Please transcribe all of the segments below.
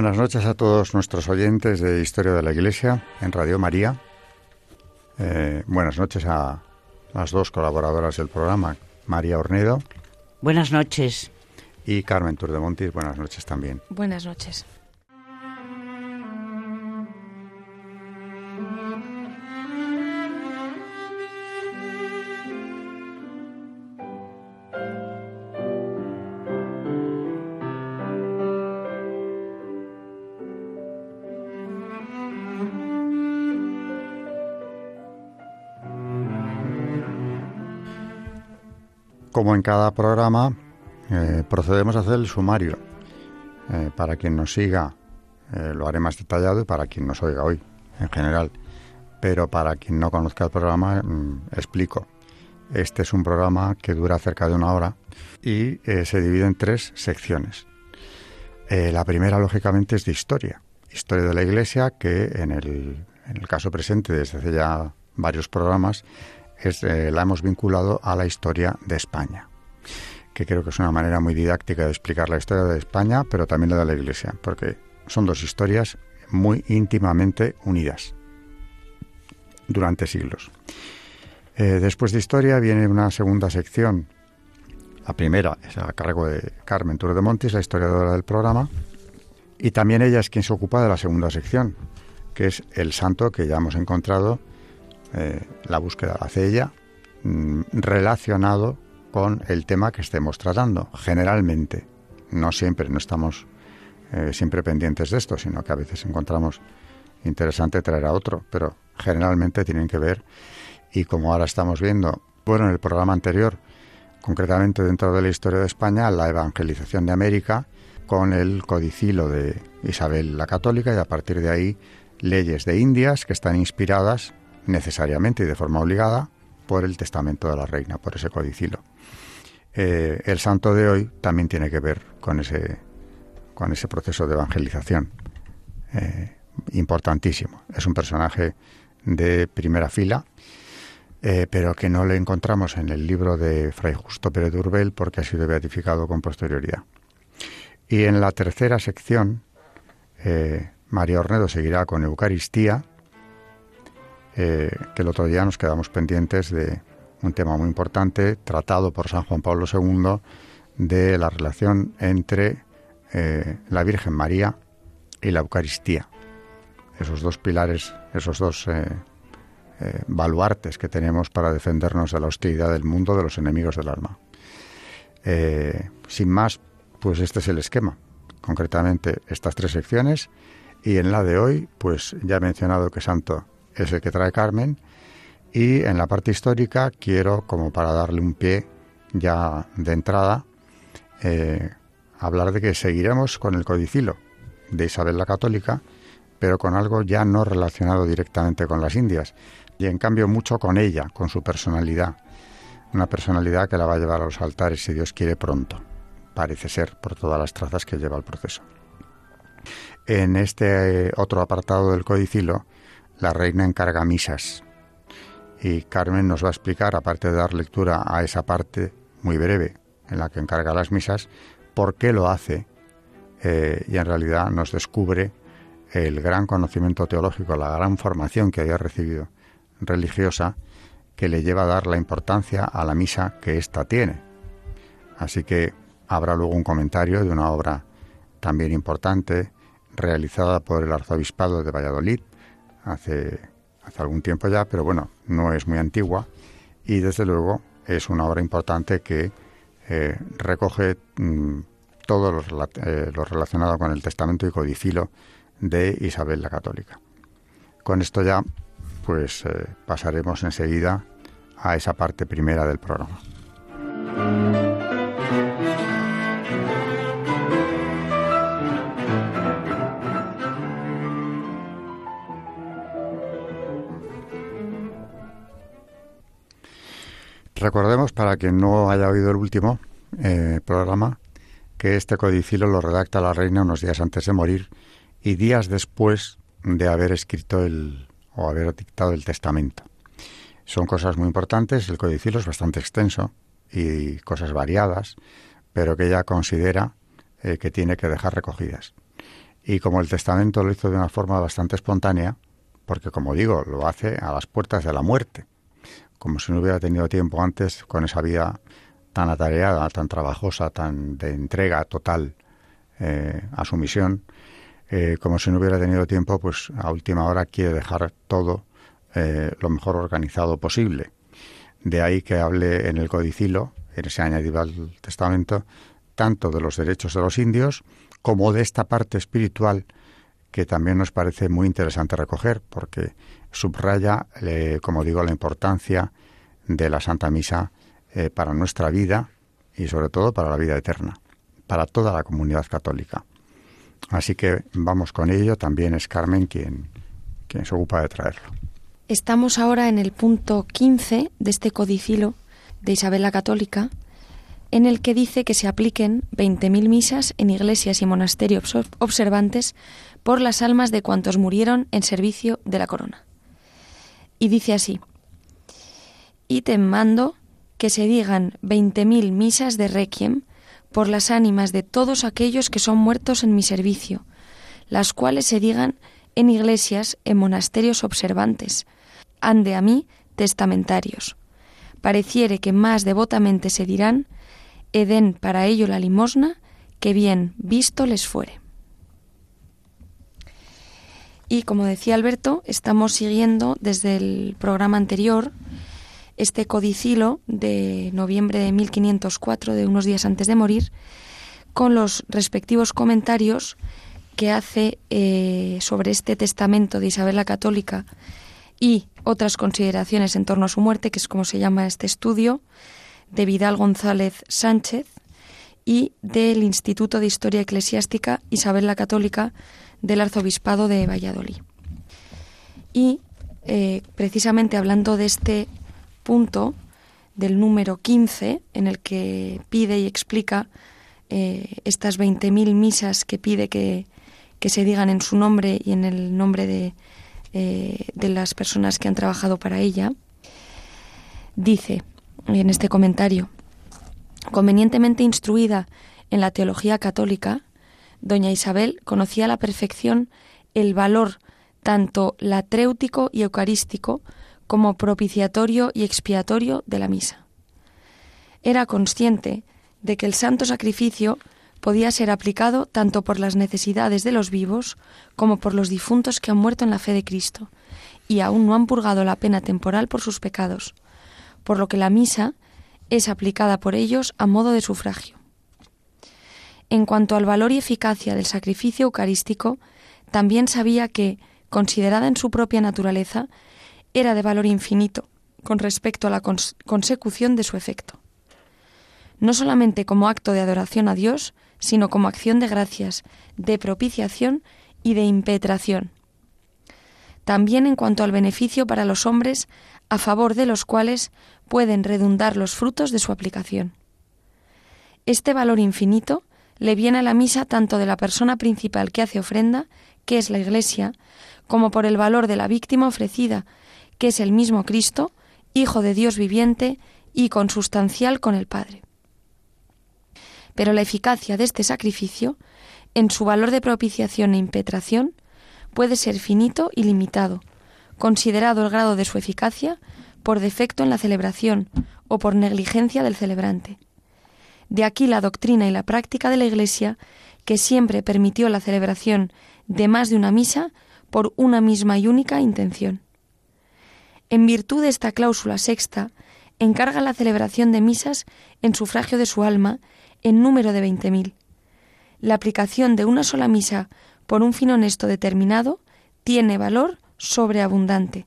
Buenas noches a todos nuestros oyentes de Historia de la Iglesia en Radio María. Eh, buenas noches a las dos colaboradoras del programa, María Ornedo. Buenas noches. Y Carmen Turdemontis, buenas noches también. Buenas noches. Como en cada programa, eh, procedemos a hacer el sumario. Eh, para quien nos siga, eh, lo haré más detallado y para quien nos oiga hoy, en general. Pero para quien no conozca el programa, mm, explico. Este es un programa que dura cerca de una hora y se divide en tres secciones. la primera, lógicamente, es de historia. Historia de la Iglesia, que en el, en el caso presente, desde hace ya varios programas, eh, la hemos vinculado a la historia de España, que creo que es una manera muy didáctica de explicar la historia de España, pero también la de la Iglesia, porque son dos historias muy íntimamente unidas durante siglos. Eh, después de historia viene una segunda sección. La primera es a cargo de Carmen Tour de Montis, la historiadora del programa, y también ella es quien se ocupa de la segunda sección, que es el santo que ya hemos encontrado eh, la búsqueda la hace mm, relacionado con el tema que estemos tratando, generalmente. No siempre, no estamos eh, siempre pendientes de esto, sino que a veces encontramos interesante traer a otro, pero generalmente tienen que ver, y como ahora estamos viendo, bueno, en el programa anterior, concretamente dentro de la historia de España, la evangelización de América, con el codicilo de Isabel la Católica, y a partir de ahí leyes de Indias que están inspiradas necesariamente y de forma obligada por el testamento de la reina, por ese codicilo. Eh, el santo de hoy también tiene que ver con ese, con ese proceso de evangelización. Eh, importantísimo. Es un personaje de primera fila, eh, pero que no le encontramos en el libro de Fray Justo Pérez Durbel porque ha sido beatificado con posterioridad. Y en la tercera sección, María Ornedo seguirá con Eucaristía, eh, que el otro día nos quedamos pendientes de un tema muy importante tratado por San Juan Pablo II de la relación entre eh, la Virgen María y la Eucaristía. Esos dos pilares, esos dos eh, baluartes que tenemos para defendernos de la hostilidad del mundo, de los enemigos del alma. sin más, pues este es el esquema. Concretamente, estas tres secciones. Y en la de hoy, pues ya he mencionado que Santo es el que trae Carmen. Y en la parte histórica quiero, como para darle un pie ya de entrada, eh, hablar de que seguiremos con el codicilo de Isabel la Católica, pero con algo ya no relacionado directamente con las Indias, y en cambio mucho con ella, con su personalidad. Una personalidad que la va a llevar a los altares, si Dios quiere, pronto. Parece ser, por todas las trazas que lleva el proceso. En este otro apartado del codicilo, la reina encarga misas. Y Carmen nos va a explicar, aparte de dar lectura a esa parte muy breve en la que encarga las misas, por qué lo hace. Eh, y en realidad nos descubre el gran conocimiento teológico, la gran formación que había recibido religiosa, que le lleva a dar la importancia a la misa que ésta tiene. Así que habrá luego un comentario de una obra también importante, realizada por el arzobispado de Valladolid, hace, hace algún tiempo ya, pero bueno, no es muy antigua y desde luego es una obra importante que eh, recoge mm, todo lo, eh, lo, relacionado con el testamento y codicilo de Isabel la Católica. Con esto ya pues eh, pasaremos enseguida a esa parte primera del programa. Recordemos, para quien no haya oído el último eh, programa, que este codicilo lo redacta la reina unos días antes de morir y días después de haber escrito el o haber dictado el testamento. Son cosas muy importantes, el codicilo es bastante extenso y cosas variadas, pero que ella considera eh, que tiene que dejar recogidas. Y como el testamento lo hizo de una forma bastante espontánea, porque como digo, lo hace a las puertas de la muerte, como si no hubiera tenido tiempo antes con esa vida tan atareada, tan trabajosa, tan de entrega total eh, a su misión, eh, como si no hubiera tenido tiempo, pues a última hora quiere dejar todo eh, lo mejor organizado posible. De ahí que hable en el codicilo, en ese añadido al testamento, tanto de los derechos de los indios como de esta parte espiritual que también nos parece muy interesante recoger, porque subraya, eh, como digo, la importancia de la Santa Misa eh, para nuestra vida y sobre todo para la vida eterna, para toda la comunidad católica. Así que vamos con ello, también es Carmen quien, quien se ocupa de traerlo. Estamos ahora en el punto 15 de este codicilo de Isabel la Católica, en el que dice que se apliquen 20.000 misas en iglesias y monasterios observantes por las almas de cuantos murieron en servicio de la corona. Y dice así, y te mando que se digan veinte mil misas de requiem por las ánimas de todos aquellos que son muertos en mi servicio, las cuales se digan en iglesias, en monasterios observantes, ande a mí testamentarios. Pareciere que más devotamente se dirán, eden para ello la limosna, que bien visto les fuere. Y como decía Alberto, estamos siguiendo desde el programa anterior este codicilo de noviembre de 1504, de unos días antes de morir, con los respectivos comentarios que hace eh, sobre este testamento de Isabel la Católica y otras consideraciones en torno a su muerte, que es como se llama este estudio, de Vidal González Sánchez y del Instituto de Historia Eclesiástica Isabel la Católica del Arzobispado de Valladolid. Y eh, precisamente hablando de este punto, del número 15, en el que pide y explica eh, estas 20.000 misas que pide que, se digan en su nombre y en el nombre de, eh, de las personas que han trabajado para ella, dice en este comentario, convenientemente instruida en la teología católica, doña Isabel conocía a la perfección el valor tanto latréutico y eucarístico como propiciatorio y expiatorio de la misa. Era consciente de que el santo sacrificio podía ser aplicado tanto por las necesidades de los vivos como por los difuntos que han muerto en la fe de Cristo y aún no han purgado la pena temporal por sus pecados, por lo que la misa es aplicada por ellos a modo de sufragio. En cuanto al valor y eficacia del sacrificio eucarístico, también sabía que, considerada en su propia naturaleza, era de valor infinito con respecto a la consecución de su efecto. No solamente como acto de adoración a Dios, sino como acción de gracias, de propiciación y de impetración. También en cuanto al beneficio para los hombres, a favor de los cuales pueden redundar los frutos de su aplicación. Este valor infinito le viene a la misa tanto de la persona principal que hace ofrenda, que es la Iglesia, como por el valor de la víctima ofrecida, que es el mismo Cristo, Hijo de Dios viviente y consustancial con el Padre. Pero la eficacia de este sacrificio, en su valor de propiciación e impetración, puede ser finito y limitado, considerado el grado de su eficacia por defecto en la celebración o por negligencia del celebrante. De aquí la doctrina y la práctica de la Iglesia, que siempre permitió la celebración de más de una misa por una misma y única intención. En virtud de esta cláusula sexta, encarga la celebración de misas en sufragio de su alma en número de veinte mil. La aplicación de una sola misa por un fin honesto determinado tiene valor sobreabundante.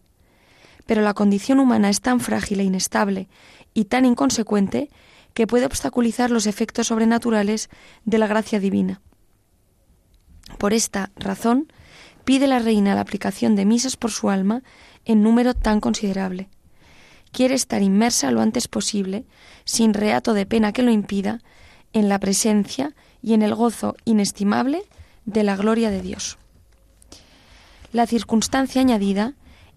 Pero la condición humana es tan frágil e inestable y tan inconsecuente que puede obstaculizar los efectos sobrenaturales de la gracia divina. Por esta razón, pide la reina la aplicación de misas por su alma en número tan considerable. quiere estar inmersa lo antes posible, sin reato de pena que lo impida, en la presencia y en el gozo inestimable de la gloria de Dios. La circunstancia añadida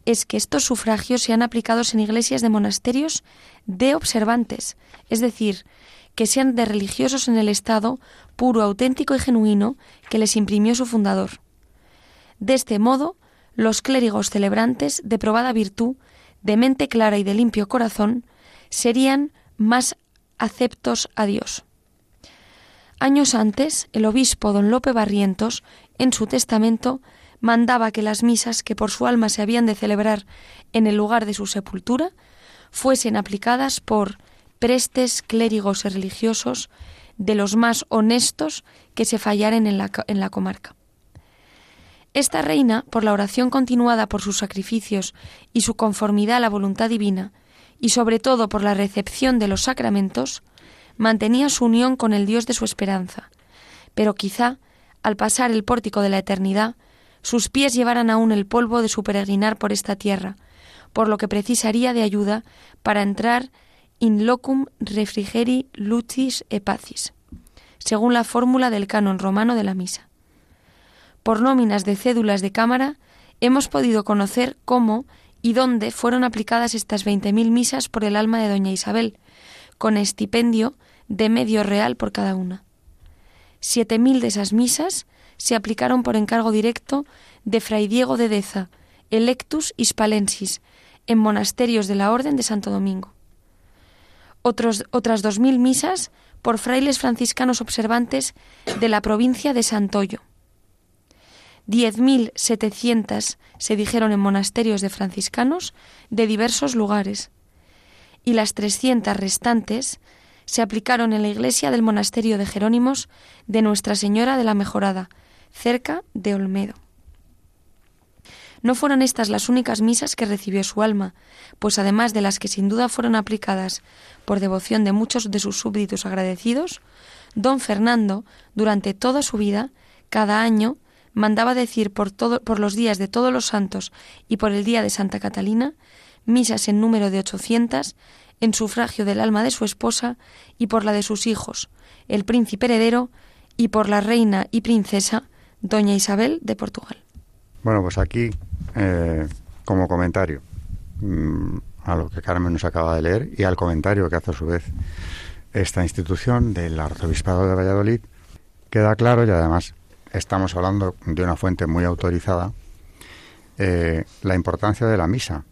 es que estos sufragios sean aplicados en iglesias de monasterios de observantes, es decir, que sean de religiosos en el estado puro, auténtico y genuino que les imprimió su fundador. De este modo, los clérigos celebrantes de probada virtud, de mente clara y de limpio corazón, serían más aceptos a Dios. Años antes, el obispo don Lope Barrientos, en su testamento, mandaba que las misas que por su alma se habían de celebrar en el lugar de su sepultura fuesen aplicadas por prestes clérigos y religiosos de los más honestos que se fallaren en la, en la comarca. Esta reina, por la oración continuada por sus sacrificios y su conformidad a la voluntad divina, y sobre todo por la recepción de los sacramentos, mantenía su unión con el Dios de su esperanza, pero quizá, al pasar el pórtico de la eternidad, sus pies llevaran aún el polvo de su peregrinar por esta tierra, por lo que precisaría de ayuda para entrar in locum refrigeri lucis e pacis, según la fórmula del canon romano de la misa. Por nóminas de cédulas de cámara, hemos podido conocer cómo y dónde fueron aplicadas estas veinte mil misas por el alma de doña Isabel, con estipendio de medio real por cada una. Siete mil de esas misas se aplicaron por encargo directo de Fray Diego de Deza, electus hispalensis, en monasterios de la Orden de Santo Domingo. Otros, otras dos mil misas por frailes franciscanos observantes de la provincia de Santoyo. Diez mil setecientas se dijeron en monasterios de franciscanos de diversos lugares, y las trescientas restantes se aplicaron en la iglesia del monasterio de Jerónimos de Nuestra Señora de la Mejorada, cerca de Olmedo. No fueron estas las únicas misas que recibió su alma, pues además de las que sin duda fueron aplicadas por devoción de muchos de sus súbditos agradecidos, don Fernando, durante toda su vida, cada año, mandaba decir por, por los días de todos los santos y por el día de Santa Catalina, misas en número de ochocientas, en sufragio del alma de su esposa y por la de sus hijos, el príncipe heredero, y por la reina y princesa, doña Isabel de Portugal. Bueno, pues aquí, eh, como comentario mm, a lo que Carmen nos acaba de leer y al comentario que hace a su vez esta institución del Arzobispado de Valladolid, queda claro y además estamos hablando de una fuente muy autorizada, eh, la importancia de la misa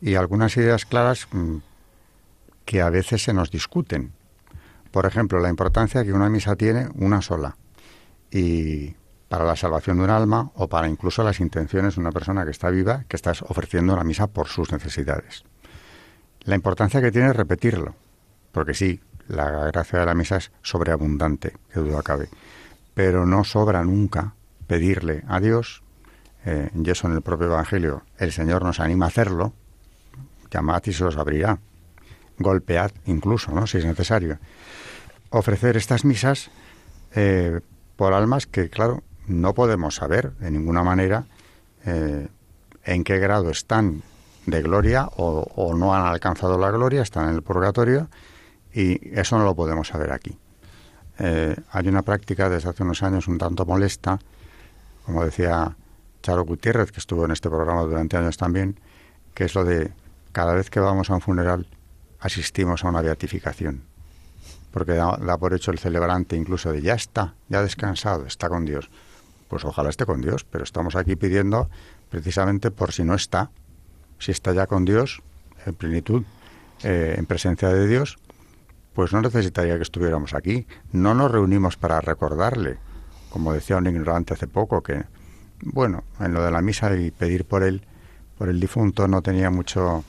y algunas ideas claras mm, que a veces se nos discuten. Por ejemplo, la importancia que una misa tiene una sola y para la salvación de un alma o para incluso las intenciones de una persona que está viva, que estás ofreciendo la misa por sus necesidades. La importancia que tiene repetirlo, porque sí, la gracia de la misa es sobreabundante, que duda cabe, pero no sobra nunca pedirle a Dios, eh, y eso en el propio Evangelio, el Señor nos anima a hacerlo, llamad y se os abrirá, golpead incluso, ¿no? si es necesario. Ofrecer estas misas eh, por almas que, claro, no podemos saber de ninguna manera eh, en qué grado están de gloria o, no han alcanzado la gloria, están en el purgatorio y eso no lo podemos saber aquí. Eh, hay una práctica desde hace unos años un tanto molesta, como decía Charo Gutiérrez, que estuvo en este programa durante años también, que es lo de cada vez que vamos a un funeral asistimos a una beatificación porque da, por hecho el celebrante incluso de ya está, ya ha descansado, está con Dios. Pues ojalá esté con Dios, pero estamos aquí pidiendo precisamente por si no está, si está ya con Dios, en plenitud, eh, en presencia de Dios, pues no necesitaría que estuviéramos aquí. No nos reunimos para recordarle, como decía un ignorante hace poco, que, bueno, en lo de la misa y pedir por él, por el difunto, no tenía mucho,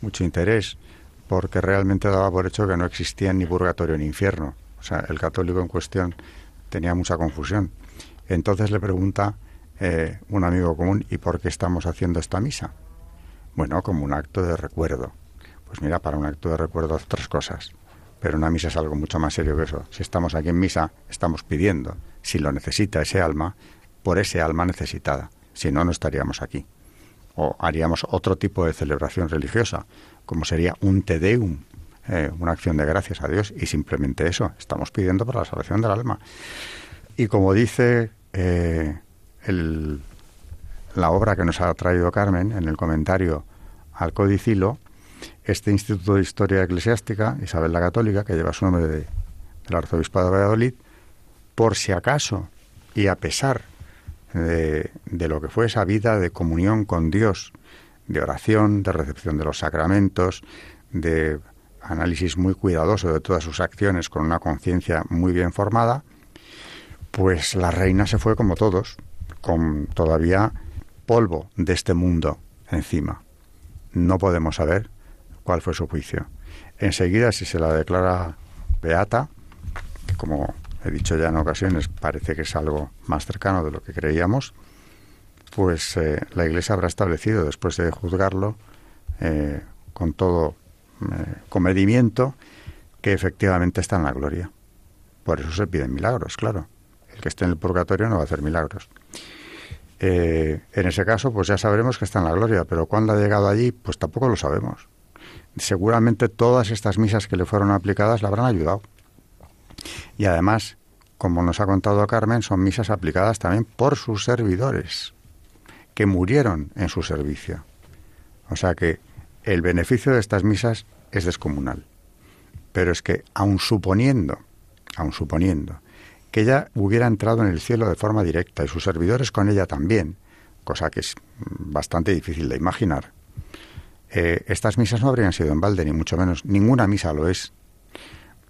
mucho interés porque realmente daba por hecho que no existían ni purgatorio ni infierno. O sea, el católico en cuestión tenía mucha confusión. Entonces le pregunta eh, un amigo común, ¿y por qué estamos haciendo esta misa? Bueno, como un acto de recuerdo. Pues mira, para un acto de recuerdo tres cosas. Pero una misa es algo mucho más serio que eso. Si estamos aquí en misa, estamos pidiendo, si lo necesita ese alma, por ese alma necesitada. Si no, no estaríamos aquí. O haríamos otro tipo de celebración religiosa como sería un te deum, eh, una acción de gracias a Dios, y simplemente eso, estamos pidiendo por la salvación del alma. Y como dice eh, el, la obra que nos ha traído Carmen en el comentario al Codicilo, este Instituto de Historia Eclesiástica, Isabel la Católica, que lleva su nombre de, del Arzobispo de Valladolid, por si acaso y a pesar de, de lo que fue esa vida de comunión con Dios, de oración, de recepción de los sacramentos, de análisis muy cuidadoso de todas sus acciones con una conciencia muy bien formada, pues la reina se fue como todos, con todavía polvo de este mundo encima. No podemos saber cuál fue su juicio. Enseguida, si se la declara beata, que como he dicho ya en ocasiones, parece que es algo más cercano de lo que creíamos, pues eh, la Iglesia habrá establecido, después de juzgarlo, eh, con todo eh, comedimiento, que efectivamente está en la gloria. Por eso se piden milagros, claro. El que esté en el purgatorio no va a hacer milagros. en ese caso, pues ya sabremos que está en la gloria, pero cuándo ha llegado allí, pues tampoco lo sabemos. Seguramente todas estas misas que le fueron aplicadas le habrán ayudado. Y además, como nos ha contado Carmen, son misas aplicadas también por sus servidores que murieron en su servicio. O sea que el beneficio de estas misas es descomunal. Pero es que, aun suponiendo, aun suponiendo, que ella hubiera entrado en el cielo de forma directa y sus servidores con ella también, cosa que es bastante difícil de imaginar, eh, estas misas no habrían sido en balde, ni mucho menos. Ninguna misa lo es.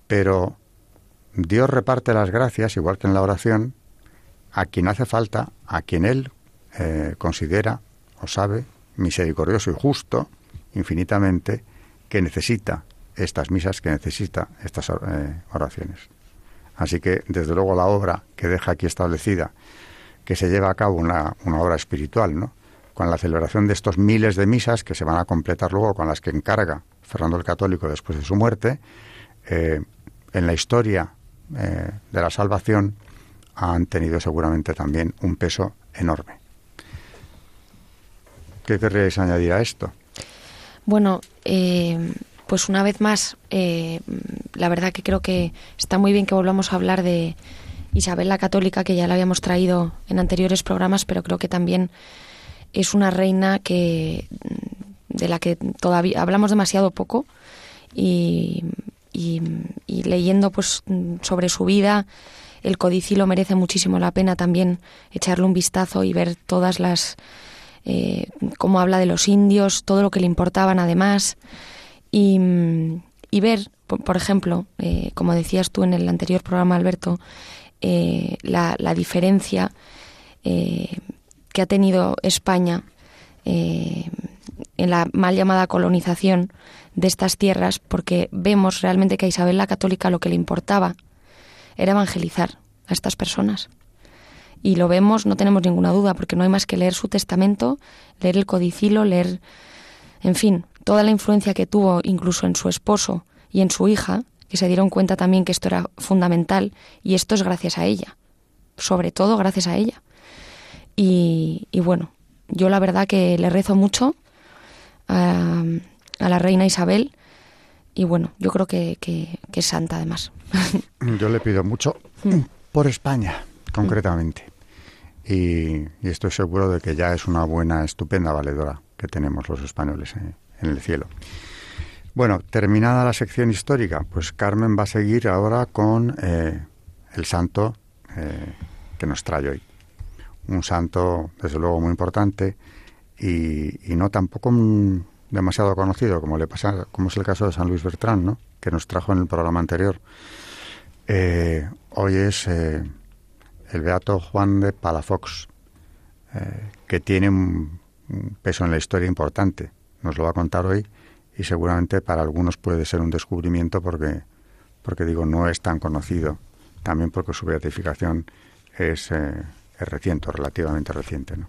Pero Dios reparte las gracias, igual que en la oración, a quien hace falta, a quien Él eh, considera o sabe, misericordioso y justo, infinitamente, que necesita estas misas, que necesita estas eh, oraciones. Así que, desde luego, la obra que deja aquí establecida, que se lleva a cabo una, una obra espiritual, ¿no? con la celebración de estos miles de misas que se van a completar luego con las que encarga Fernando el Católico después de su muerte, eh, en la historia de la salvación han tenido seguramente también un peso enorme. ¿Qué querríais añadir a esto? Bueno, eh, pues una vez más, eh, la verdad que creo que está muy bien que volvamos a hablar de Isabel la Católica, que ya la habíamos traído en anteriores programas, pero creo que también es una reina que de la que todavía hablamos demasiado poco y, leyendo pues sobre su vida el codicilo merece muchísimo la pena también echarle un vistazo y ver todas las eh, cómo habla de los indios, todo lo que le importaban además, y, ver, por, ejemplo, eh, como decías tú en el anterior programa, Alberto, eh, la, diferencia que ha tenido España en la mal llamada colonización de estas tierras, porque vemos realmente que a Isabel la Católica lo que le importaba era evangelizar a estas personas. Y lo vemos, no tenemos ninguna duda, porque no hay más que leer su testamento, leer el codicilo, leer, en fin, toda la influencia que tuvo incluso en su esposo y en su hija, que se dieron cuenta también que esto era fundamental y esto es gracias a ella, sobre todo gracias a ella. Y, bueno, yo la verdad que le rezo mucho a, la reina Isabel y bueno, yo creo que, que es santa además. Yo le pido mucho mm. por España, concretamente. Y, estoy seguro de que ya es una buena, estupenda valedora que tenemos los españoles en, el cielo. Bueno, terminada la sección histórica, pues Carmen va a seguir ahora con eh, el santo eh, que nos trae hoy. Un santo, desde luego, muy importante y, no tampoco demasiado conocido, como le pasa, como es el caso de San Luis Bertrán, ¿no? que nos trajo en el programa anterior. Eh, hoy es el beato Juan de Palafox, que tiene un, peso en la historia importante. Nos lo va a contar hoy y seguramente para algunos puede ser un descubrimiento porque, porque digo, no es tan conocido. También porque su beatificación es, eh, es reciente, relativamente reciente. ¿no?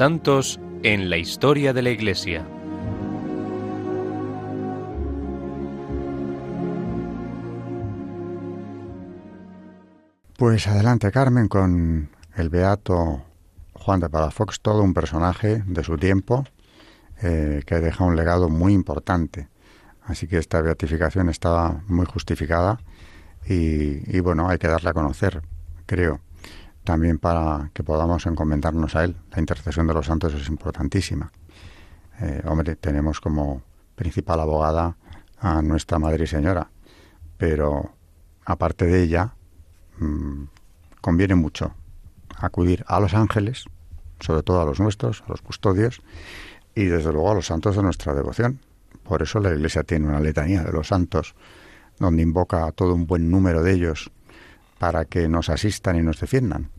Santos en la historia de la Iglesia. Pues adelante Carmen con el beato Juan de Palafox, todo un personaje de su tiempo eh, que deja un legado muy importante. Así que esta beatificación estaba muy justificada y, y bueno, hay que darle a conocer, creo también para que podamos encomendarnos a Él. La intercesión de los santos es importantísima. Eh, hombre, tenemos como principal abogada a nuestra Madre y Señora, pero aparte de ella, mm, conviene mucho acudir a los ángeles, sobre todo a los nuestros, a los custodios, y desde luego a los santos de nuestra devoción. Por eso la Iglesia tiene una letanía de los santos, donde invoca a todo un buen número de ellos para que nos asistan y nos defiendan.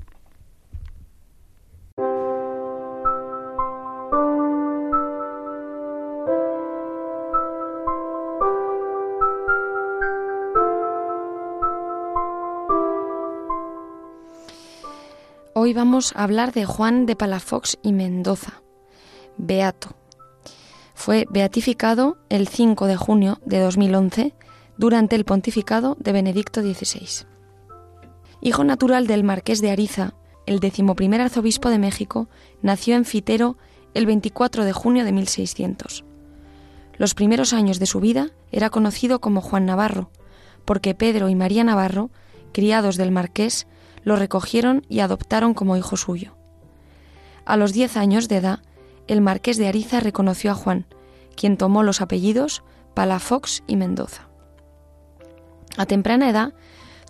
Hoy vamos a hablar de Juan de Palafox y Mendoza, beato. Fue beatificado el 5 de junio de 2011 durante el pontificado de Benedicto XVI. Hijo natural del marqués de Ariza, el decimoprimer arzobispo de México, nació en Fitero el 24 de junio de 1600. Los primeros años de su vida era conocido como Juan Navarro, porque Pedro y María Navarro, criados del marqués, lo recogieron y adoptaron como hijo suyo. A los diez años de edad, el marqués de Ariza reconoció a Juan, quien tomó los apellidos Palafox y Mendoza. A temprana edad,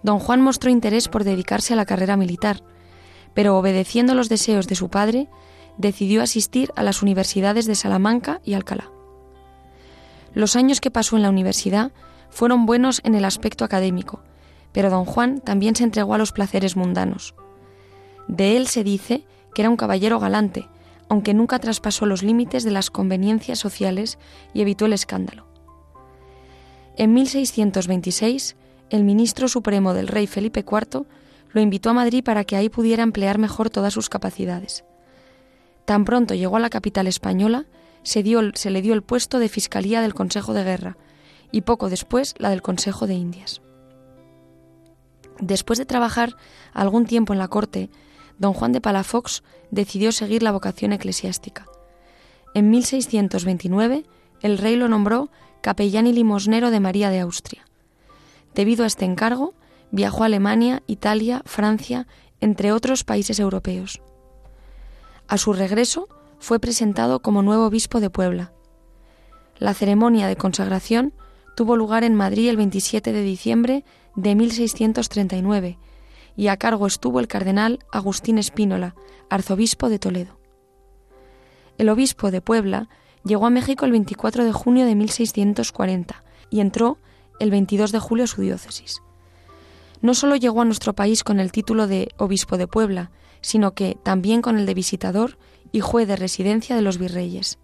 don Juan mostró interés por dedicarse a la carrera militar, pero obedeciendo los deseos de su padre, decidió asistir a las universidades de Salamanca y Alcalá. Los años que pasó en la universidad fueron buenos en el aspecto académico, pero don Juan también se entregó a los placeres mundanos. De él se dice que era un caballero galante, aunque nunca traspasó los límites de las conveniencias sociales y evitó el escándalo. En 1626, el ministro supremo del rey Felipe IV lo invitó a Madrid para que ahí pudiera emplear mejor todas sus capacidades. Tan pronto llegó a la capital española, se, se le dio el puesto de Fiscalía del Consejo de Guerra y poco después la del Consejo de Indias. Después de trabajar algún tiempo en la corte, don Juan de Palafox decidió seguir la vocación eclesiástica. En 1629, el rey lo nombró capellán y limosnero de María de Austria. Debido a este encargo, viajó a Alemania, Italia, Francia, entre otros países europeos. A su regreso, fue presentado como nuevo obispo de Puebla. La ceremonia de consagración tuvo lugar en Madrid el 27 de diciembre de 1639 y a cargo estuvo el cardenal Agustín Espínola, arzobispo de Toledo. El obispo de Puebla llegó a México el 24 de junio de 1640 y entró el 22 de julio su diócesis. No solo llegó a nuestro país con el título de obispo de Puebla, sino que también con el de visitador y juez de residencia de los virreyes.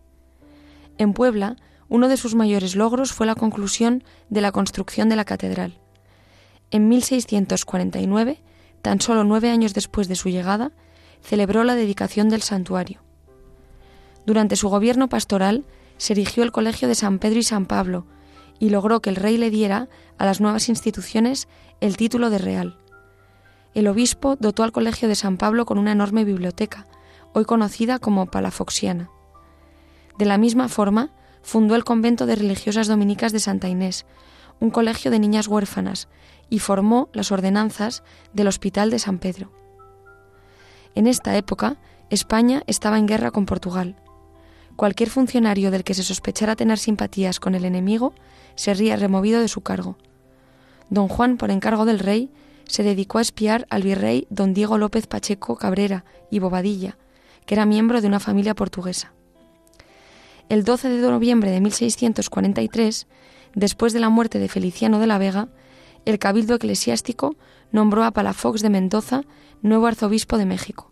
En Puebla, uno de sus mayores logros fue la conclusión de la construcción de la catedral. En 1649, tan solo nueve años después de su llegada, celebró la dedicación del santuario. Durante su gobierno pastoral se erigió el Colegio de San Pedro y San Pablo y logró que el rey le diera a las nuevas instituciones el título de real. El obispo dotó al Colegio de San Pablo con una enorme biblioteca, hoy conocida como Palafoxiana. De la misma forma, fundó el convento de religiosas dominicas de Santa Inés, un colegio de niñas huérfanas, y formó las ordenanzas del Hospital de San Pedro. En esta época, España estaba en guerra con Portugal. Cualquier funcionario del que se sospechara tener simpatías con el enemigo sería removido de su cargo. Don Juan, por encargo del rey, se dedicó a espiar al virrey don Diego López Pacheco Cabrera y Bobadilla, que era miembro de una familia portuguesa. El 12 de noviembre de 1643, después de la muerte de Feliciano de la Vega, el cabildo eclesiástico nombró a Palafox de Mendoza nuevo arzobispo de México.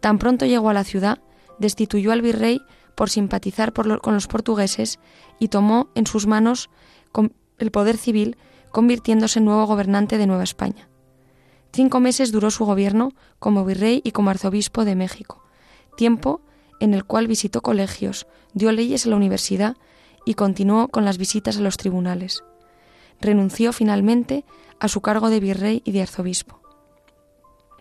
Tan pronto llegó a la ciudad, destituyó al virrey por simpatizar con los portugueses y tomó en sus manos el poder civil, convirtiéndose en nuevo gobernante de Nueva España. Cinco meses duró su gobierno como virrey y como arzobispo de México, tiempo en el cual visitó colegios, dio leyes a la universidad y continuó con las visitas a los tribunales. Renunció finalmente a su cargo de virrey y de arzobispo.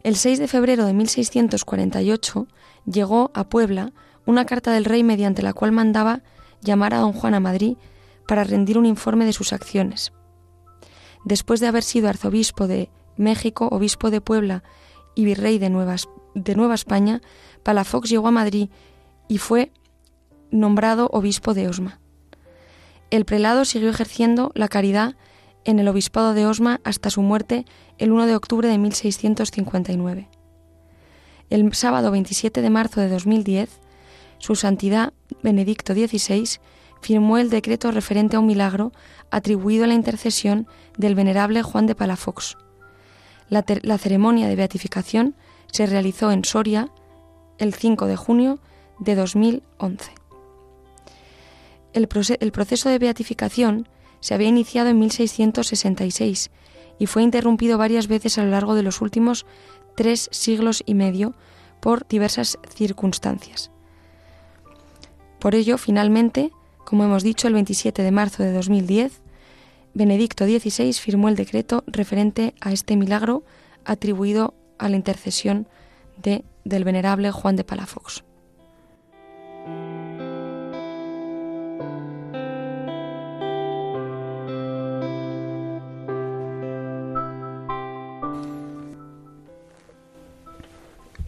El 6 de febrero de 1648 llegó a Puebla una carta del rey mediante la cual mandaba llamar a don Juan a Madrid para rendir un informe de sus acciones. Después de haber sido arzobispo de México, obispo de Puebla y virrey de Nueva, de Nueva España, Palafox llegó a Madrid y fue nombrado obispo de Osma. El prelado siguió ejerciendo la caridad en el obispado de Osma hasta su muerte el 1 de octubre de 1659. El sábado 27 de marzo de 2010, su santidad Benedicto XVI firmó el decreto referente a un milagro atribuido a la intercesión del venerable Juan de Palafox. La, ceremonia de beatificación se realizó en Soria el 5 de junio de 2011. El, el proceso de beatificación se había iniciado en 1666 y fue interrumpido varias veces a lo largo de los últimos tres siglos y medio por diversas circunstancias. Por ello, finalmente, como hemos dicho, el 27 de marzo de 2010, Benedicto XVI firmó el decreto referente a este milagro atribuido a la intercesión de, del venerable Juan de Palafox.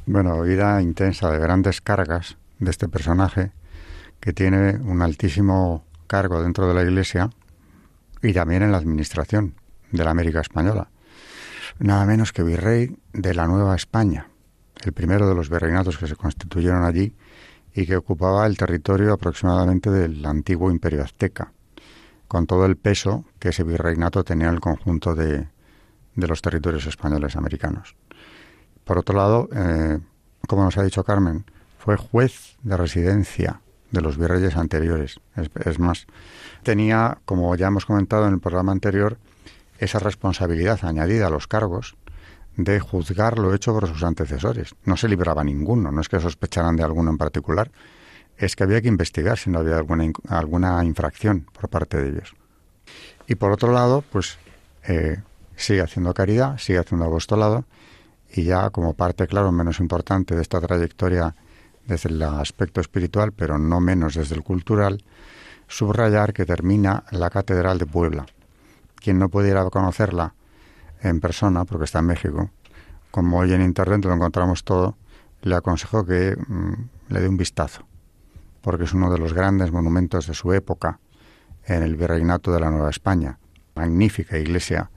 Bueno, vida intensa de grandes cargas de este personaje que tiene un altísimo cargo dentro de la Iglesia y también en la administración de la América Española. Nada menos que virrey de la Nueva España, el primero de los virreinatos que se constituyeron allí y que ocupaba el territorio aproximadamente del antiguo imperio azteca, con todo el peso que ese virreinato tenía en el conjunto de, de los territorios españoles americanos. Por otro lado, eh, como nos ha dicho Carmen, fue juez de residencia de los virreyes anteriores. Es, más, tenía, como ya hemos comentado en el programa anterior, esa responsabilidad añadida a los cargos de juzgar lo hecho por sus antecesores. No se libraba ninguno, no es que sospecharan de alguno en particular, es que había que investigar si no había alguna, alguna infracción por parte de ellos. Y por otro lado, pues eh, sigue haciendo caridad, sigue haciendo apostolado y ya como parte, claro, menos importante de esta trayectoria desde el aspecto espiritual, pero no menos desde el cultural, subrayar que termina la Catedral de Puebla. Quien no pudiera conocerla en persona, porque está en México, como hoy en Internet lo encontramos todo, le aconsejo que mm, le dé un vistazo, porque es uno de los grandes monumentos de su época en el virreinato de la Nueva España. Magnífica iglesia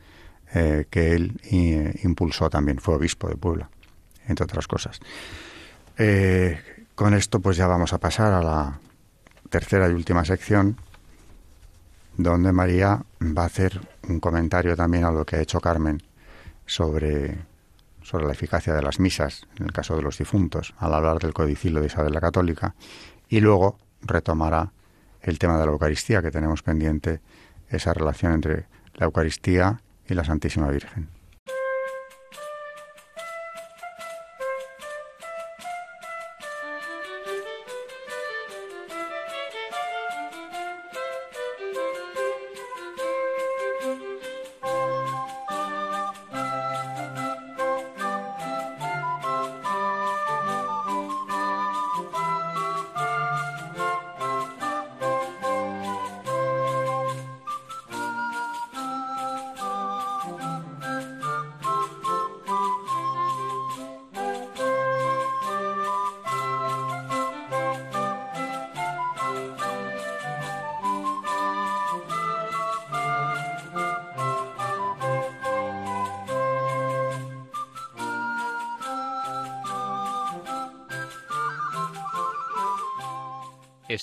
eh, que él eh, impulsó también, fue obispo de Puebla, entre otras cosas. Eh, con esto pues ya vamos a pasar a la tercera y última sección, donde María va a hacer un comentario también a lo que ha hecho Carmen sobre, sobre la eficacia de las misas, en el caso de los difuntos, al hablar del codicilo de Isabel la Católica, y luego retomará el tema de la Eucaristía, que tenemos pendiente, esa relación entre la Eucaristía y la Santísima Virgen.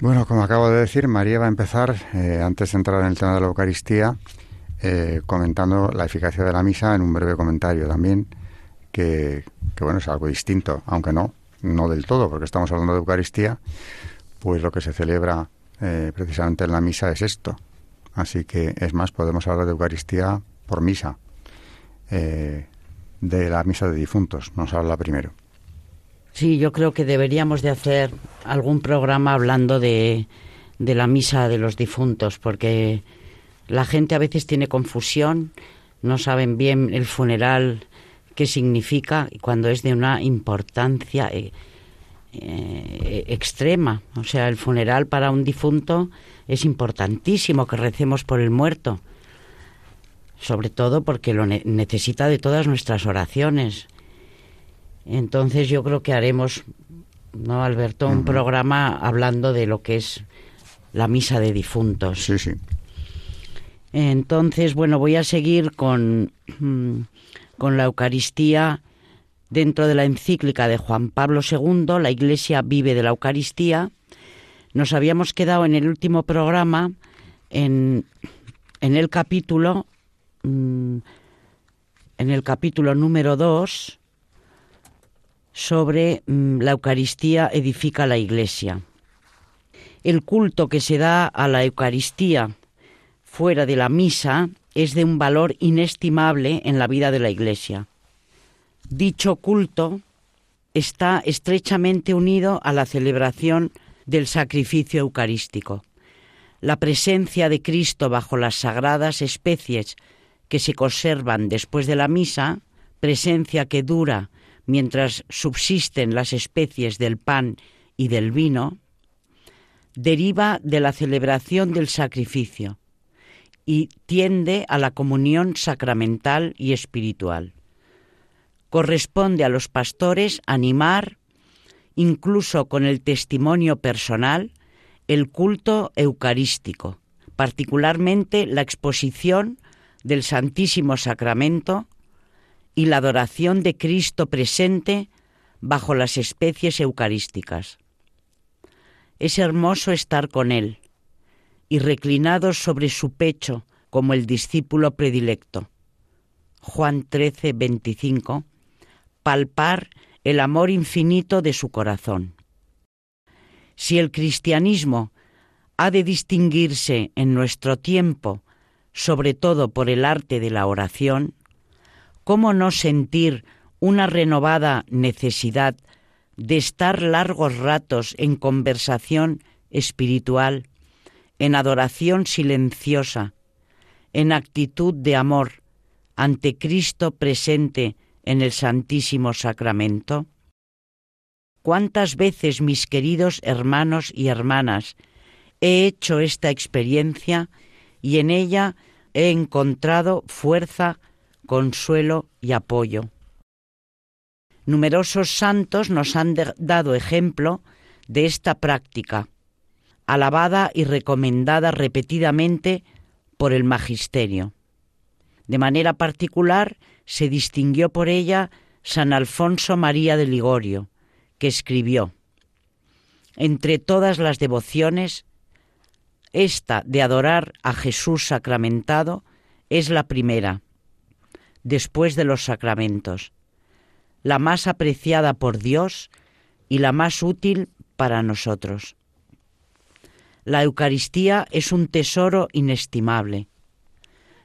Bueno, como acabo de decir, María va a empezar, eh, antes de entrar en el tema de la Eucaristía, eh, comentando la eficacia de la misa en un breve comentario también, que, bueno, es algo distinto, aunque no, no del todo, porque estamos hablando de Eucaristía, pues lo que se celebra eh, precisamente en la misa es esto. Así que, es más, podemos hablar de Eucaristía por misa, de la misa de difuntos, nos habla primero. Sí, yo creo que deberíamos de hacer algún programa hablando de, de la misa de los difuntos, porque la gente a veces tiene confusión, no saben bien el funeral qué significa cuando es de una importancia eh, eh, extrema. O sea, el funeral para un difunto es importantísimo que recemos por el muerto, sobre todo porque lo necesita de todas nuestras oraciones. Entonces yo creo que haremos, ¿no, Alberto? Un programa hablando de lo que es la misa de difuntos. Sí, sí. Entonces, bueno, voy a seguir con, mm, con la Eucaristía dentro de la encíclica de Juan Pablo II, La Iglesia vive de la Eucaristía. Nos habíamos quedado en el último programa en, en el capítulo mm, en el capítulo número 2 sobre mm, la Eucaristía edifica la Iglesia. El culto que se da a la Eucaristía fuera de la misa es de un valor inestimable en la vida de la Iglesia. Dicho culto está estrechamente unido a la celebración del sacrificio eucarístico. La presencia de Cristo bajo las sagradas especies que se conservan después de la misa, presencia que dura mientras subsisten las especies del pan y del vino, deriva de la celebración del sacrificio y tiende a la comunión sacramental y espiritual. Corresponde a los pastores animar, incluso con el testimonio personal, el culto eucarístico, particularmente la exposición del Santísimo Sacramento y la adoración de Cristo presente bajo las especies eucarísticas. Es hermoso estar con Él y reclinados sobre su pecho como el discípulo predilecto. Juan 13, 25, palpar el amor infinito de su corazón. Si el cristianismo ha de distinguirse en nuestro tiempo, sobre todo por el arte de la oración, ¿cómo no sentir una renovada necesidad de estar largos ratos en conversación espiritual, en adoración silenciosa, en actitud de amor ante Cristo presente en el Santísimo Sacramento? ¿Cuántas veces, mis queridos hermanos y hermanas, he hecho esta experiencia y en ella he encontrado fuerza consuelo y apoyo. Numerosos santos nos han dado ejemplo de esta práctica, alabada y recomendada repetidamente por el magisterio. De manera particular se distinguió por ella San Alfonso María de Ligorio, que escribió, Entre todas las devociones, esta de adorar a Jesús sacramentado es la primera, después de los sacramentos, la más apreciada por Dios y la más útil para nosotros. La Eucaristía es un tesoro inestimable,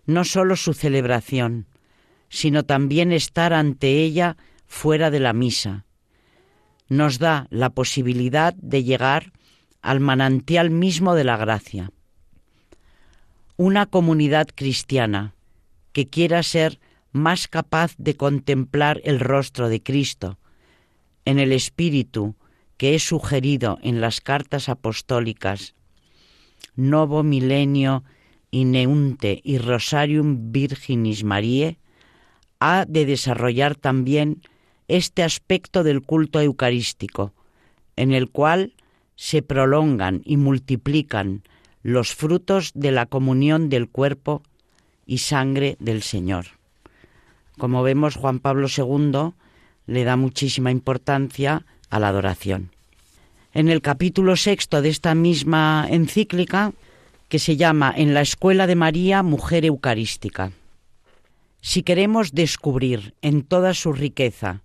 no sólo su celebración, sino también estar ante ella fuera de la misa. Nos da la posibilidad de llegar al manantial mismo de la gracia. Una comunidad cristiana, que quiera ser más capaz de contemplar el rostro de Cristo, en el espíritu que es sugerido en las cartas apostólicas Novo Milenio Ineunte y Rosarium Virginis Mariae, ha de desarrollar también este aspecto del culto eucarístico, en el cual se prolongan y multiplican los frutos de la comunión del cuerpo y sangre del Señor. Como vemos, Juan Pablo II le da muchísima importancia a la adoración. En el capítulo sexto de esta misma encíclica, que se llama En la Escuela de María, Mujer Eucarística. Si queremos descubrir en toda su riqueza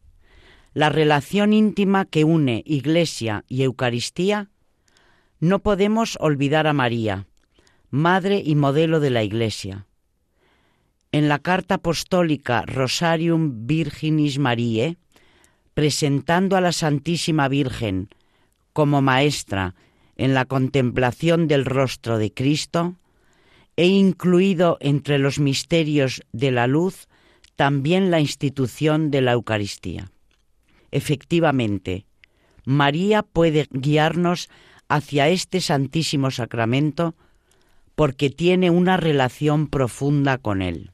la relación íntima que une Iglesia y Eucaristía, no podemos olvidar a María, madre y modelo de la Iglesia. En la carta apostólica Rosarium Virginis Mariae, presentando a la Santísima Virgen como maestra en la contemplación del rostro de Cristo, he incluido entre los misterios de la luz también la institución de la Eucaristía. Efectivamente, María puede guiarnos hacia este santísimo sacramento porque tiene una relación profunda con él.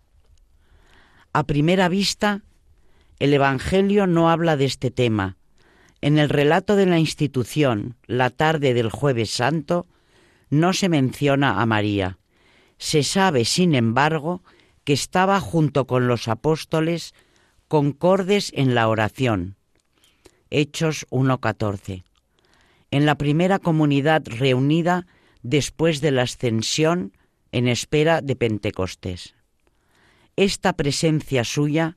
A primera vista, el Evangelio no habla de este tema. En el relato de la institución, la tarde del jueves santo, no se menciona a María. Se sabe, sin embargo, que estaba junto con los apóstoles concordes en la oración. Hechos 1.14. En la primera comunidad reunida después de la ascensión en espera de Pentecostés. Esta presencia suya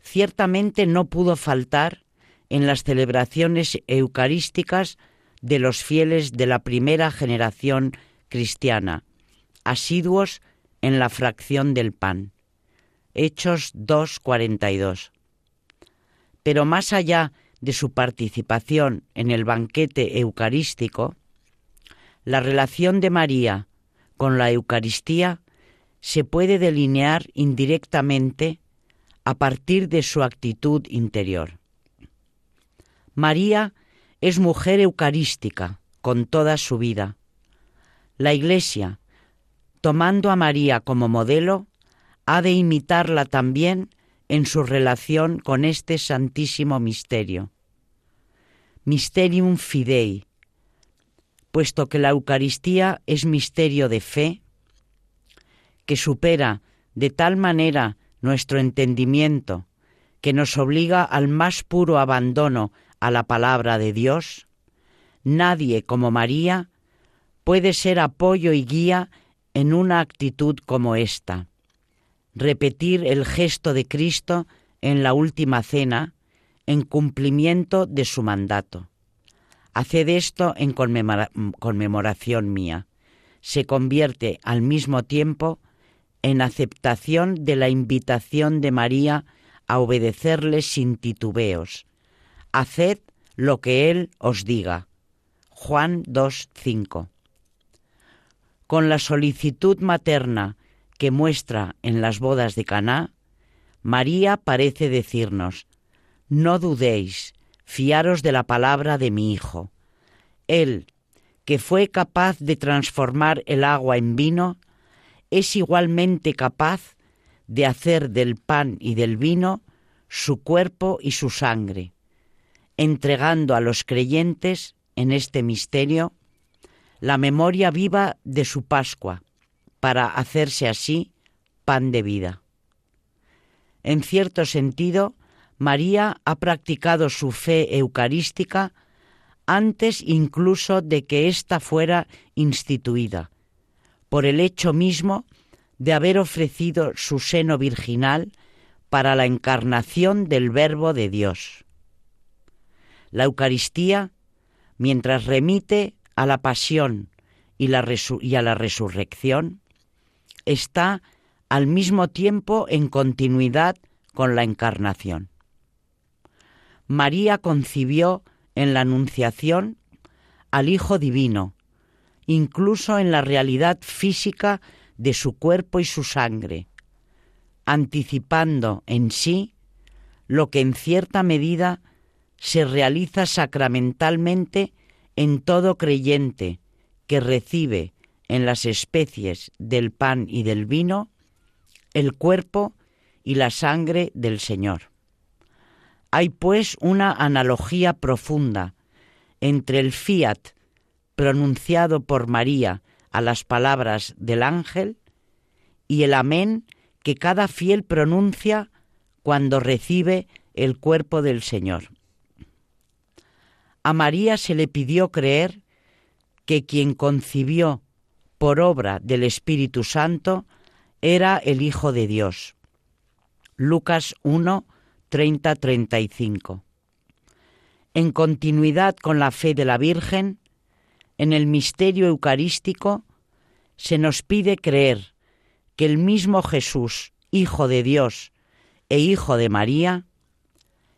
ciertamente no pudo faltar en las celebraciones eucarísticas de los fieles de la primera generación cristiana, asiduos en la fracción del pan. Hechos 2.42. Pero más allá de su participación en el banquete eucarístico, la relación de María con la Eucaristía se puede delinear indirectamente a partir de su actitud interior. María es mujer eucarística con toda su vida. La Iglesia, tomando a María como modelo, ha de imitarla también en su relación con este santísimo misterio. Mysterium Fidei, puesto que la Eucaristía es misterio de fe, que supera de tal manera nuestro entendimiento, que nos obliga al más puro abandono a la palabra de Dios, nadie como María puede ser apoyo y guía en una actitud como esta. Repetir el gesto de Cristo en la última cena en cumplimiento de su mandato. Haced esto en conmemoración mía. Se convierte al mismo tiempo en aceptación de la invitación de María a obedecerle sin titubeos. Haced lo que Él os diga. Juan 2.5. Con la solicitud materna que muestra en las bodas de Caná, María parece decirnos: No dudéis, fiaros de la palabra de mi Hijo. Él, que fue capaz de transformar el agua en vino, es igualmente capaz de hacer del pan y del vino su cuerpo y su sangre, entregando a los creyentes en este misterio la memoria viva de su Pascua, para hacerse así pan de vida. En cierto sentido, María ha practicado su fe eucarística antes incluso de que ésta fuera instituida, por el hecho mismo de haber ofrecido su seno virginal para la encarnación del Verbo de Dios. La Eucaristía, mientras remite a la pasión y, y, a la resurrección, está al mismo tiempo en continuidad con la encarnación. María concibió en la Anunciación al Hijo Divino, incluso en la realidad física de su cuerpo y su sangre, anticipando en sí lo que en cierta medida se realiza sacramentalmente en todo creyente que recibe en las especies del pan y del vino el cuerpo y la sangre del Señor. Hay pues una analogía profunda entre el fiat pronunciado por María a las palabras del ángel y el amén que cada fiel pronuncia cuando recibe el cuerpo del Señor. A María se le pidió creer que quien concibió por obra del Espíritu Santo era el Hijo de Dios. Lucas 1, 30, 35. En continuidad con la fe de la Virgen, en el misterio eucarístico se nos pide creer que el mismo Jesús, Hijo de Dios e Hijo de María,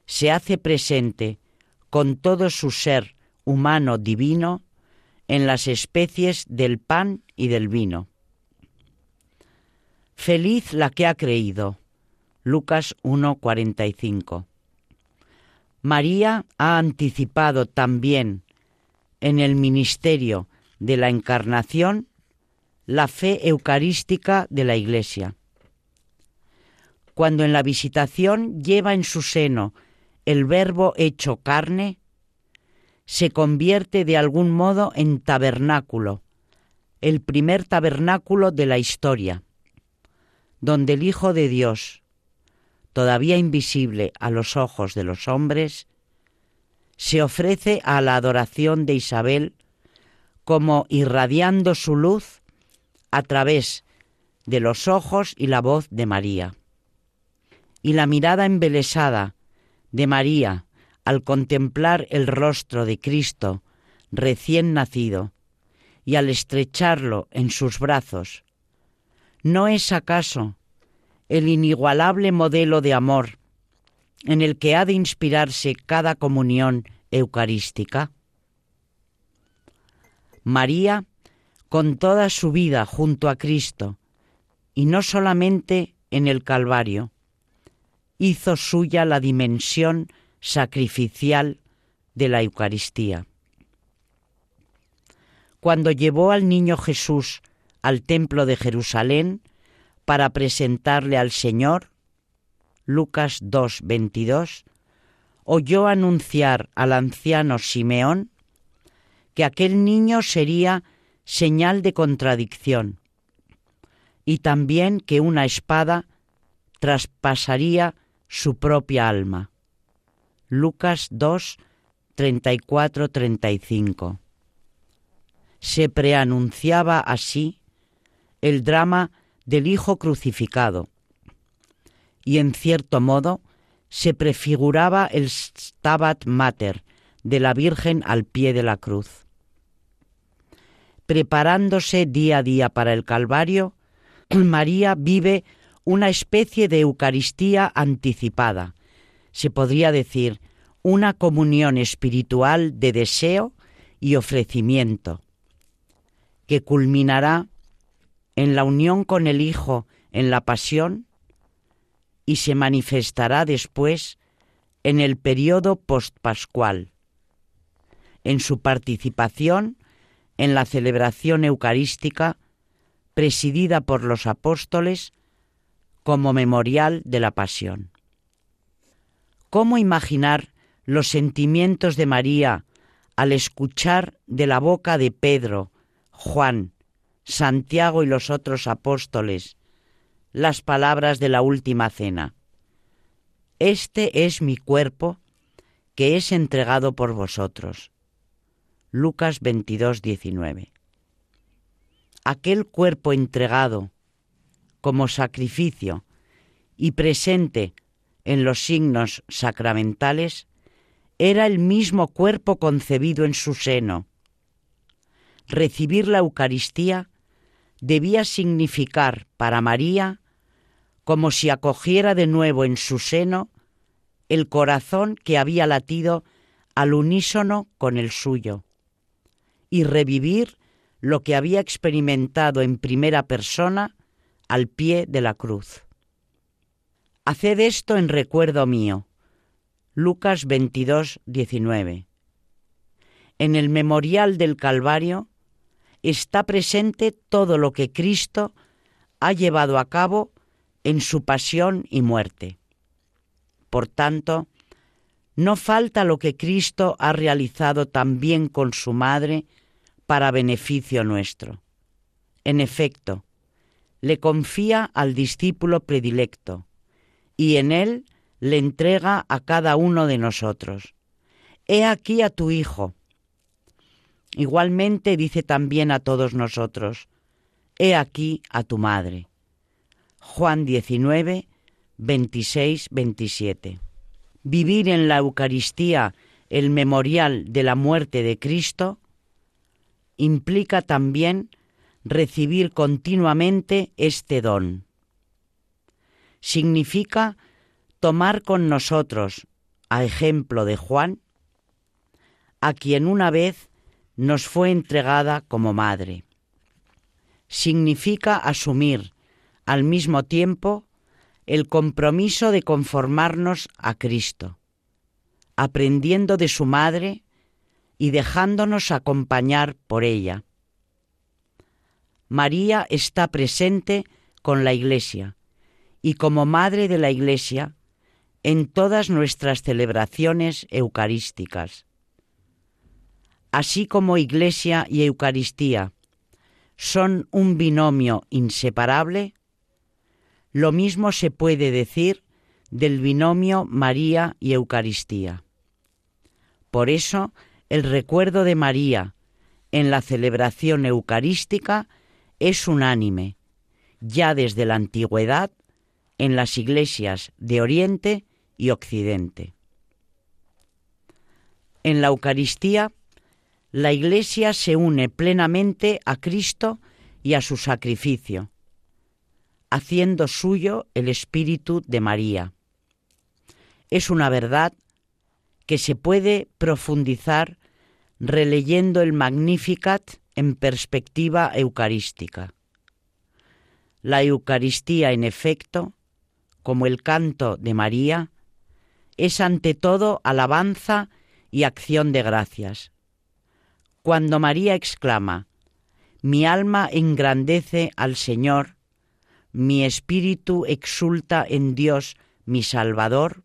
se hace presente con todo su ser humano divino en las especies del pan y del vino. Feliz la que ha creído. Lucas 1:45. María ha anticipado también en el ministerio de la encarnación la fe eucarística de la Iglesia. Cuando en la visitación lleva en su seno el verbo hecho carne, se convierte de algún modo en tabernáculo, el primer tabernáculo de la historia, donde el Hijo de Dios, todavía invisible a los ojos de los hombres, se ofrece a la adoración de Isabel como irradiando su luz a través de los ojos y la voz de María. Y la mirada embelesada de María al contemplar el rostro de Cristo recién nacido y al estrecharlo en sus brazos, ¿no es acaso el inigualable modelo de amor en el que ha de inspirarse cada comunión eucarística? María, con toda su vida junto a Cristo, y no solamente en el Calvario, hizo suya la dimensión sacrificial de la Eucaristía. Cuando llevó al niño Jesús al templo de Jerusalén para presentarle al Señor, Lucas 2, 22, oyó anunciar al anciano Simeón que aquel niño sería señal de contradicción y también que una espada traspasaría su propia alma. Lucas 2, 34, 35. Se preanunciaba así el drama del Hijo crucificado y en cierto modo se prefiguraba el Stabat Mater de la Virgen al pie de la cruz. Preparándose día a día para el Calvario, María vive una especie de Eucaristía anticipada, se podría decir una comunión espiritual de deseo y ofrecimiento, que culminará en la unión con el Hijo en la pasión y se manifestará después en el periodo postpascual, en su participación en la celebración eucarística presidida por los apóstoles como memorial de la pasión. ¿Cómo imaginar los sentimientos de María al escuchar de la boca de Pedro, Juan, Santiago y los otros apóstoles las palabras de la última cena? Este es mi cuerpo que es entregado por vosotros. Lucas 22, 19. Aquel cuerpo entregado como sacrificio y presente en los signos sacramentales, era el mismo cuerpo concebido en su seno. Recibir la Eucaristía debía significar para María como si acogiera de nuevo en su seno el corazón que había latido al unísono con el suyo, y revivir lo que había experimentado en primera persona al pie de la cruz. Haced esto en recuerdo mío. Lucas 22, 19. En el memorial del Calvario está presente todo lo que Cristo ha llevado a cabo en su pasión y muerte. Por tanto, no falta lo que Cristo ha realizado también con su Madre para beneficio nuestro. En efecto, le confía al discípulo predilecto y en él le entrega a cada uno de nosotros. He aquí a tu Hijo. Igualmente dice también a todos nosotros, He aquí a tu Madre. Juan 19, 26, 27. Vivir en la Eucaristía el memorial de la muerte de Cristo implica también recibir continuamente este don. Significa tomar con nosotros, a ejemplo de Juan, a quien una vez nos fue entregada como madre. Significa asumir al mismo tiempo el compromiso de conformarnos a Cristo, aprendiendo de su madre y dejándonos acompañar por ella. María está presente con la Iglesia y como Madre de la Iglesia en todas nuestras celebraciones eucarísticas. Así como Iglesia y Eucaristía son un binomio inseparable, lo mismo se puede decir del binomio María y Eucaristía. Por eso, el recuerdo de María en la celebración eucarística es unánime, ya desde la antigüedad, en las iglesias de Oriente y Occidente. En la Eucaristía, la Iglesia se une plenamente a Cristo y a su sacrificio, haciendo suyo el espíritu de María. Es una verdad que se puede profundizar releyendo el Magnificat en perspectiva eucarística. La Eucaristía, en efecto, como el canto de María, es ante todo alabanza y acción de gracias. Cuando María exclama, Mi alma engrandece al Señor, mi espíritu exulta en Dios mi Salvador,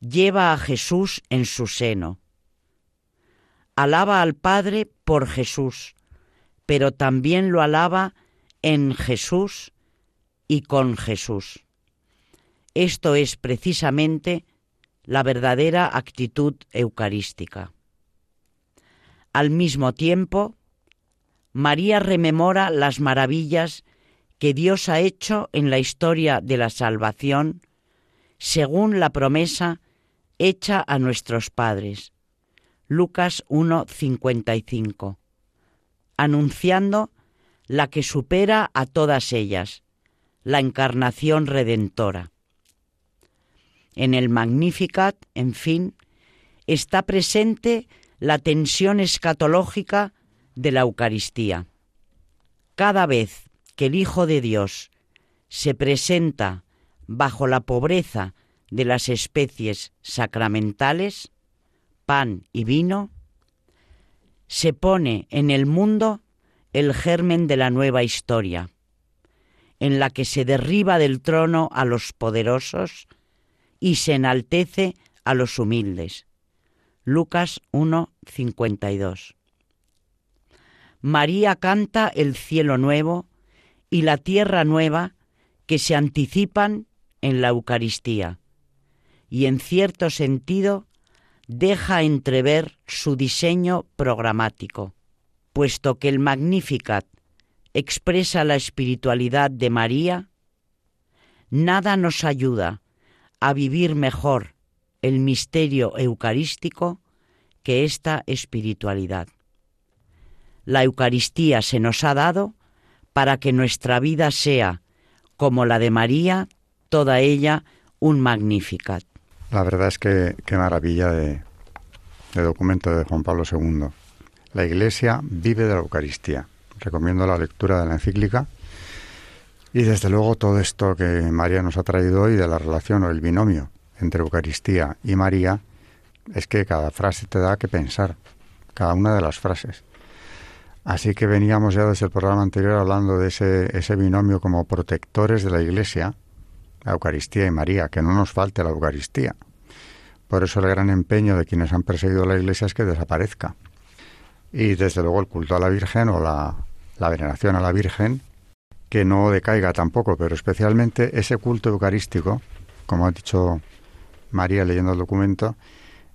lleva a Jesús en su seno. Alaba al Padre por Jesús, pero también lo alaba en Jesús y con Jesús. Esto es precisamente la verdadera actitud eucarística. Al mismo tiempo, María rememora las maravillas que Dios ha hecho en la historia de la salvación según la promesa hecha a nuestros padres. Lucas 1:55, anunciando la que supera a todas ellas, la encarnación redentora. En el Magnificat, en fin, está presente la tensión escatológica de la Eucaristía. Cada vez que el Hijo de Dios se presenta bajo la pobreza de las especies sacramentales, pan y vino, se pone en el mundo el germen de la nueva historia, en la que se derriba del trono a los poderosos y se enaltece a los humildes. Lucas 1:52. María canta el cielo nuevo y la tierra nueva que se anticipan en la Eucaristía y en cierto sentido deja entrever su diseño programático, puesto que el Magnificat expresa la espiritualidad de María, nada nos ayuda a vivir mejor el misterio eucarístico que esta espiritualidad. La Eucaristía se nos ha dado para que nuestra vida sea, como la de María, toda ella un Magnificat. La verdad es que qué maravilla de, de documento de Juan Pablo II. La Iglesia vive de la Eucaristía. Recomiendo la lectura de la encíclica Y desde luego todo esto que María nos ha traído hoy de la relación o el binomio entre Eucaristía y María es que cada frase te da que pensar, cada una de las frases. Así que veníamos ya desde el programa anterior hablando de ese, ese binomio como protectores de la Iglesia, la Eucaristía y María, que no nos falte la Eucaristía. Por eso el gran empeño de quienes han perseguido la Iglesia es que desaparezca. Y desde luego el culto a la Virgen o la, la veneración a la Virgen, que no decaiga tampoco, pero especialmente ese culto eucarístico, como ha dicho María leyendo el documento,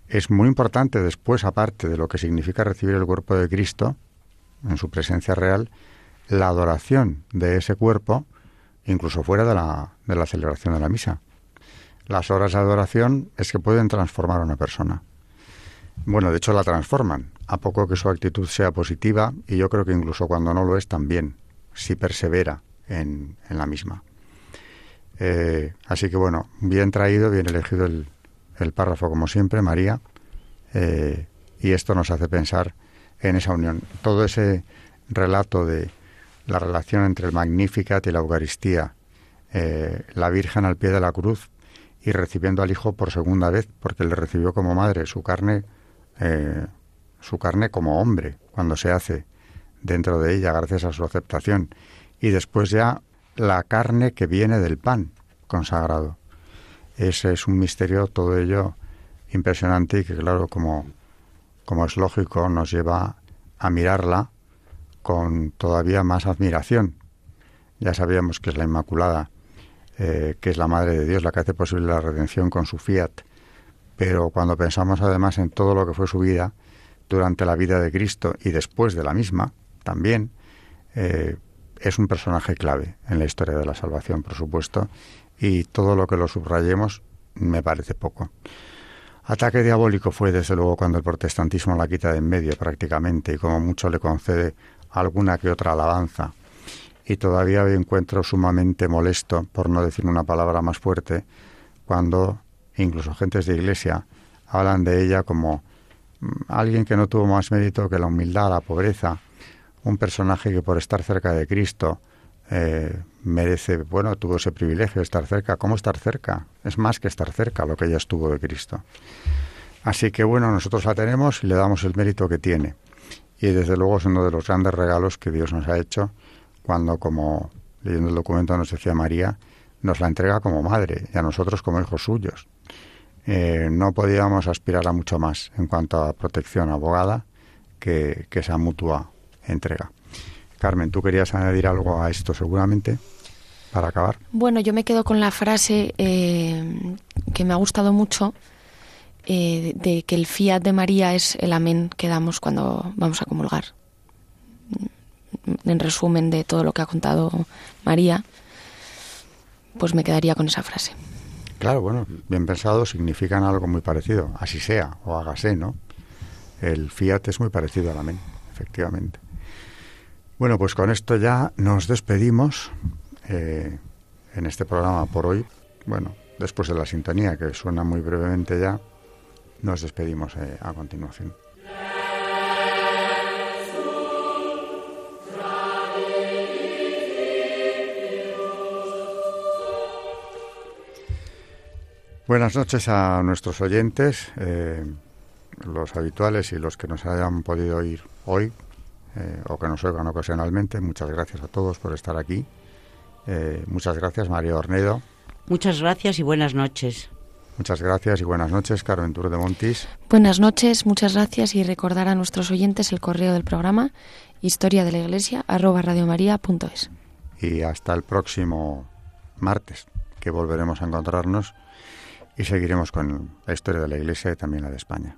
es muy importante después, aparte de lo que significa recibir el cuerpo de Cristo en su presencia real, la adoración de ese cuerpo, incluso fuera de la, de la celebración de la misa. Las horas de adoración es que pueden transformar a una persona. Bueno, de hecho la transforman, a poco que su actitud sea positiva, y yo creo que incluso cuando no lo es también, si persevera en, en la misma. Eh, así que bueno, bien traído, bien elegido el, el párrafo como siempre, María, eh, y esto nos hace pensar en esa unión. Todo ese relato de la relación entre el Magnificat y la Eucaristía, eh, la Virgen al pie de la cruz y recibiendo al Hijo por segunda vez, porque le recibió como madre, su carne, eh, su carne como hombre, cuando se hace dentro de ella, gracias a su aceptación, y después ya la carne que viene del pan consagrado. Ese es un misterio, todo ello impresionante y que claro, como, como es lógico, nos lleva a mirarla con todavía más admiración. Ya sabíamos que es la Inmaculada, eh, que es la Madre de Dios, la que hace posible la redención con su fiat. Pero cuando pensamos además en todo lo que fue su vida durante la vida de Cristo y después de la misma, también, eh, es un personaje clave en la historia de la salvación, por supuesto, y todo lo que lo subrayemos me parece poco. Ataque diabólico fue desde luego cuando el protestantismo la quita de en medio prácticamente y como mucho le concede alguna que otra alabanza. Y todavía me encuentro sumamente molesto, por no decir una palabra más fuerte, cuando incluso gentes de iglesia hablan de ella como mm, alguien que no tuvo más mérito que la humildad, la pobreza, un personaje que por estar cerca de Cristo eh, merece, bueno, tuvo ese privilegio de estar cerca. ¿Cómo estar cerca? Es más que estar cerca lo que ella estuvo de Cristo. Así que bueno, nosotros la tenemos y le damos el mérito que tiene. Y desde luego es uno de los grandes regalos que Dios nos ha hecho cuando, como leyendo el documento nos decía María, nos la entrega como madre y a nosotros como hijos suyos. Eh, no podíamos aspirar a mucho más en cuanto a protección abogada que, que esa mutua entrega. Carmen, ¿tú querías añadir algo a esto seguramente para acabar? Bueno, yo me quedo con la frase eh, que me ha gustado mucho eh, de que el fiat de María es el amén que damos cuando vamos a comulgar. En resumen de todo lo que ha contado María, pues me quedaría con esa frase. Claro, bueno, bien pensado significan algo muy parecido, así sea o hágase, ¿no? El fiat es muy parecido al amén, efectivamente. Bueno, pues con esto ya nos despedimos eh, en este programa por hoy. Bueno, después de la sintonía que suena muy brevemente ya, nos despedimos eh, a continuación. Buenas noches a nuestros oyentes, eh, los habituales y los que nos hayan podido oír hoy eh, o que nos oigan ocasionalmente. Muchas gracias a todos por estar aquí. Eh, muchas gracias, María Ornedo. Muchas gracias y buenas noches. Muchas gracias y buenas noches, Carmen Tour de Montis. Buenas noches, muchas gracias y recordar a nuestros oyentes el correo del programa historia de la iglesia arroba radiomaria.es. Y hasta el próximo martes, que volveremos a encontrarnos y seguiremos con la historia de la iglesia y también la de España.